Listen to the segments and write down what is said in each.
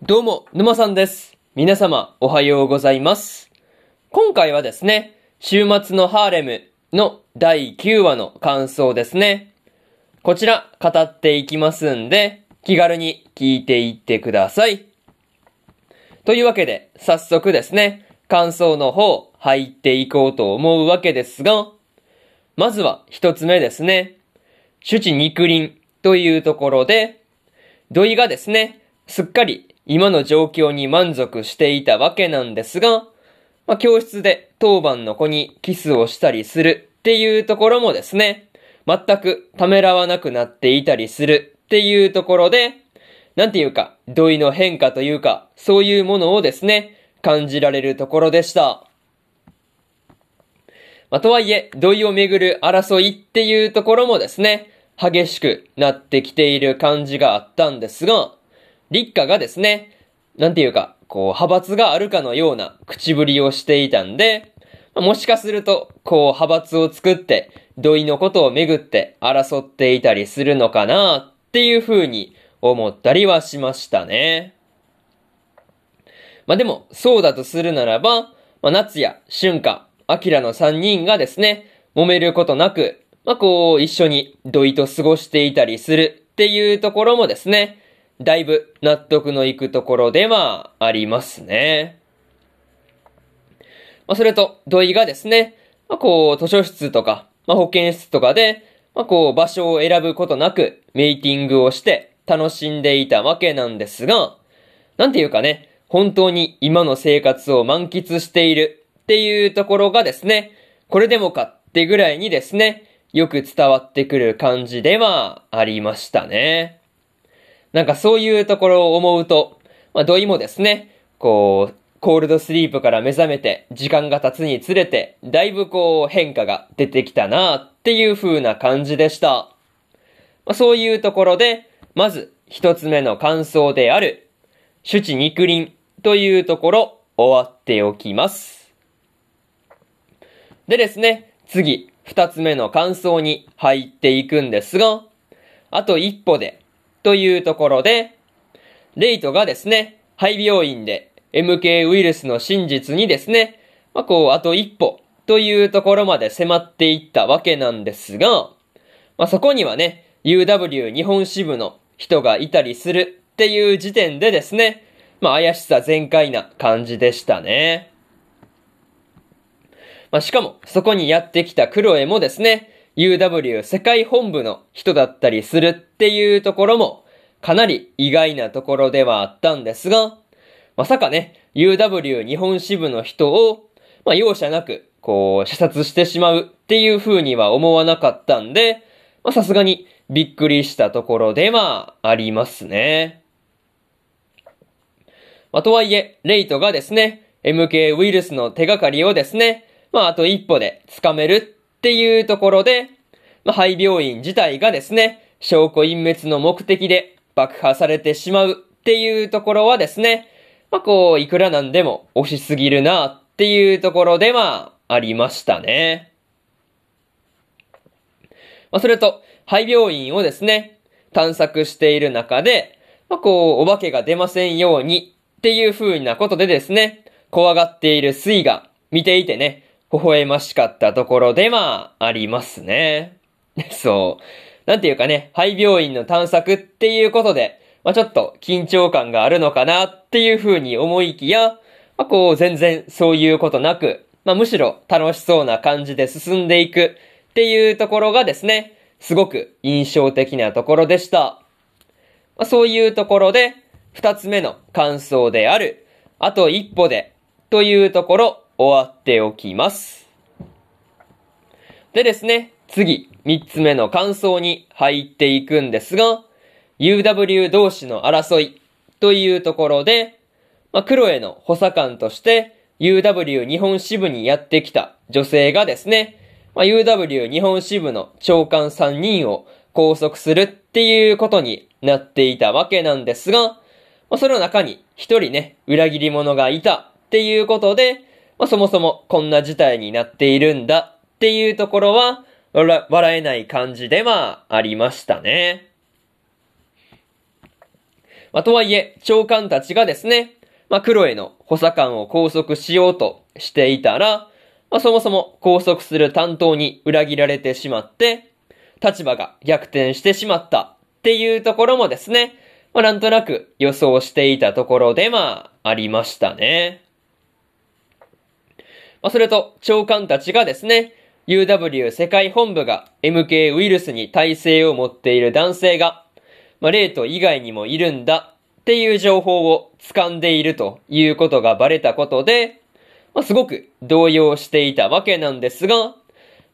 どうも、沼さんです。皆様、おはようございます。今回はですね、週末のハーレムの第9話の感想ですね。こちら、語っていきますんで、気軽に聞いていってください。というわけで、早速ですね、感想の方、入っていこうと思うわけですが、まずは一つ目ですね。主治肉林というところで、土井がですね、すっかり今の状況に満足していたわけなんですが、まあ、教室で当番の子にキスをしたりするっていうところもですね、全くためらわなくなっていたりするっていうところで、なんていうか、土井の変化というか、そういうものをですね、感じられるところでした。まあ、とはいえ、土井をめぐる争いっていうところもですね、激しくなってきている感じがあったんですが、立花がですね、なんていうか、こう、派閥があるかのような口ぶりをしていたんで、もしかすると、こう、派閥を作って、土井のことをめぐって争っていたりするのかなっていう風に思ったりはしましたね。まあでも、そうだとするならば、まあ、夏や春夏、明の三人がですね、揉めることなく、まあこう、一緒に土井と過ごしていたりするっていうところもですね、だいぶ納得のいくところではありますね。まあそれと、土井がですね、まあこう、図書室とか、まあ保健室とかで、まあこう、場所を選ぶことなく、メイティングをして楽しんでいたわけなんですが、なんていうかね、本当に今の生活を満喫しているっていうところがですね、これでもかってぐらいにですね、よく伝わってくる感じではありましたね。なんかそういうところを思うと、まあ土井もですね、こう、コールドスリープから目覚めて時間が経つにつれて、だいぶこう変化が出てきたなっていう風な感じでした。まあ、そういうところで、まず一つ目の感想である、主治肉林というところ終わっておきます。でですね、次、二つ目の感想に入っていくんですが、あと一歩で、というところで、レイトがですね、肺病院で MK ウイルスの真実にですね、まあ、こう、あと一歩というところまで迫っていったわけなんですが、まあ、そこにはね、UW 日本支部の人がいたりするっていう時点でですね、まあ、怪しさ全開な感じでしたね。まあ、しかも、そこにやってきたクロエもですね、UW 世界本部の人だったりするっていうところも、かなり意外なところではあったんですが、まさかね、UW 日本支部の人を、まあ、容赦なく、こう、射殺してしまうっていう風には思わなかったんで、ま、さすがにびっくりしたところではありますね。まあ、とはいえ、レイトがですね、MK ウイルスの手がかりをですね、まあ、あと一歩で掴めるっていうところで、まあ、肺病院自体がですね、証拠隠滅の目的で爆破されてしまうっていうところはですね、まあ、こう、いくらなんでも押しすぎるなっていうところではありましたね。まあ、それと、肺病院をですね、探索している中で、まあ、こう、お化けが出ませんようにっていう風なことでですね、怖がっている水が見ていてね、微笑ましかったところではありますね。そう。なんていうかね、肺病院の探索っていうことで、まあ、ちょっと緊張感があるのかなっていう風に思いきや、まあ、こう全然そういうことなく、まあ、むしろ楽しそうな感じで進んでいくっていうところがですね、すごく印象的なところでした。まあ、そういうところで、二つ目の感想である、あと一歩で、というところ終わっておきます。でですね、次、三つ目の感想に入っていくんですが、UW 同士の争いというところで、まあ、クロエの補佐官として UW 日本支部にやってきた女性がですね、まあ、UW 日本支部の長官3人を拘束するっていうことになっていたわけなんですが、まあ、その中に一人ね、裏切り者がいたっていうことで、まあ、そもそもこんな事態になっているんだっていうところは、笑えない感じではありましたね。まあ、とはいえ、長官たちがですね、まあ、黒への補佐官を拘束しようとしていたら、まあ、そもそも拘束する担当に裏切られてしまって、立場が逆転してしまったっていうところもですね、まあ、なんとなく予想していたところでまあ、ありましたね。まあ、それと、長官たちがですね、UW 世界本部が MK ウイルスに耐性を持っている男性が、まあ、レート以外にもいるんだっていう情報を掴んでいるということがバレたことで、まあ、すごく動揺していたわけなんですが、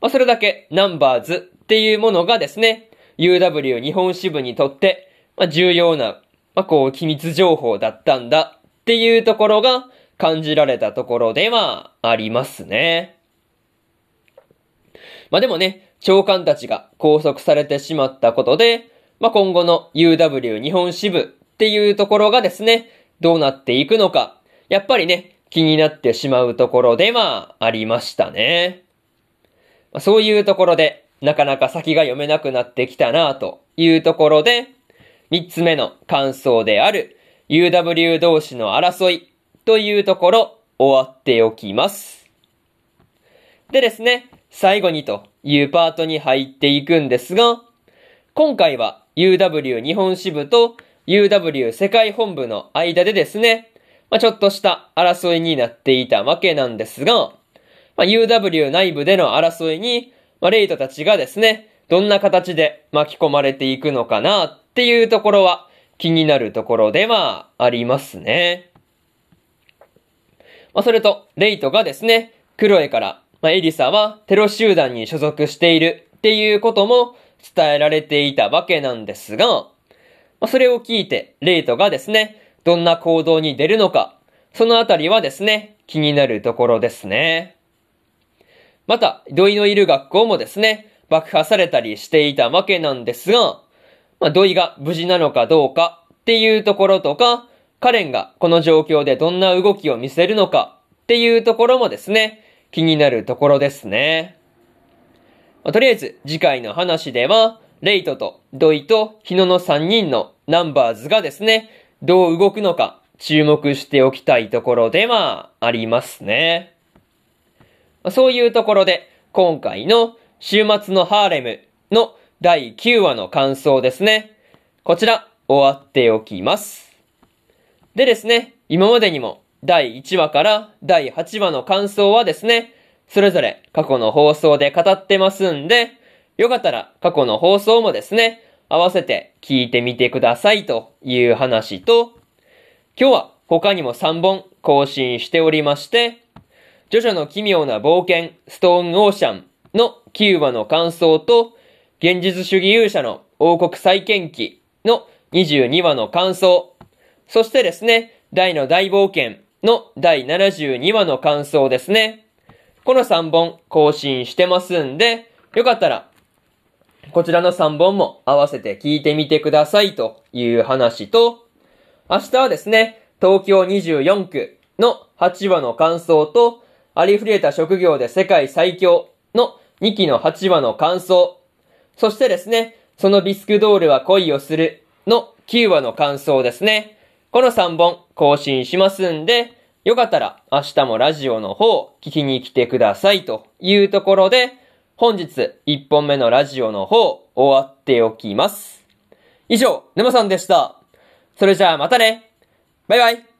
まあ、それだけナンバーズっていうものがですね、UW 日本支部にとって、まあ、重要な、まあ、こう、機密情報だったんだっていうところが感じられたところではありますね。まあ、でもね、長官たちが拘束されてしまったことで、まあ、今後の UW 日本支部っていうところがですね、どうなっていくのか、やっぱりね、気になってしまうところではありましたね。まあ、そういうところで、なかなか先が読めなくなってきたなというところで、三つ目の感想である UW 同士の争いというところ終わっておきます。でですね、最後にというパートに入っていくんですが、今回は UW 日本支部と UW 世界本部の間でですね、まあ、ちょっとした争いになっていたわけなんですが、まあ、UW 内部での争いに、まあ、レイトたちがですね、どんな形で巻き込まれていくのかなっていうところは気になるところではありますね。まあ、それと、レイトがですね、クロエから、まあ、エリサはテロ集団に所属しているっていうことも伝えられていたわけなんですが、まあ、それを聞いて、レイトがですね、どんな行動に出るのか、そのあたりはですね、気になるところですね。また、土井のいる学校もですね、爆破されたりしていたわけなんですが、まあ、土井が無事なのかどうかっていうところとか、カレンがこの状況でどんな動きを見せるのかっていうところもですね、気になるところですね。まあ、とりあえず次回の話では、レイトとドイとヒノの3人のナンバーズがですね、どう動くのか注目しておきたいところではありますね。まそういうところで今回の週末のハーレムの第9話の感想ですね。こちら終わっておきます。でですね、今までにも第1話から第8話の感想はですね、それぞれ過去の放送で語ってますんで、よかったら過去の放送もですね、合わせて聞いてみてくださいという話と、今日は他にも3本更新しておりまして、ジョジョの奇妙な冒険ストーンオーシャンの9話の感想と、現実主義勇者の王国再建記の22話の感想、そしてですね、大の大冒険の第72話の感想ですね。この3本更新してますんで、よかったらこちらの3本も合わせて聞いてみてくださいという話と、明日はですね、東京24区の8話の感想と、ありふれた職業で世界最強の2期の8話の感想、そしてですね、そのビスクドールは恋をするの9話の感想ですね。この3本更新しますんで、よかったら明日もラジオの方聞きに来てくださいというところで、本日1本目のラジオの方終わっておきます。以上、沼さんでした。それじゃあまたねバイバイ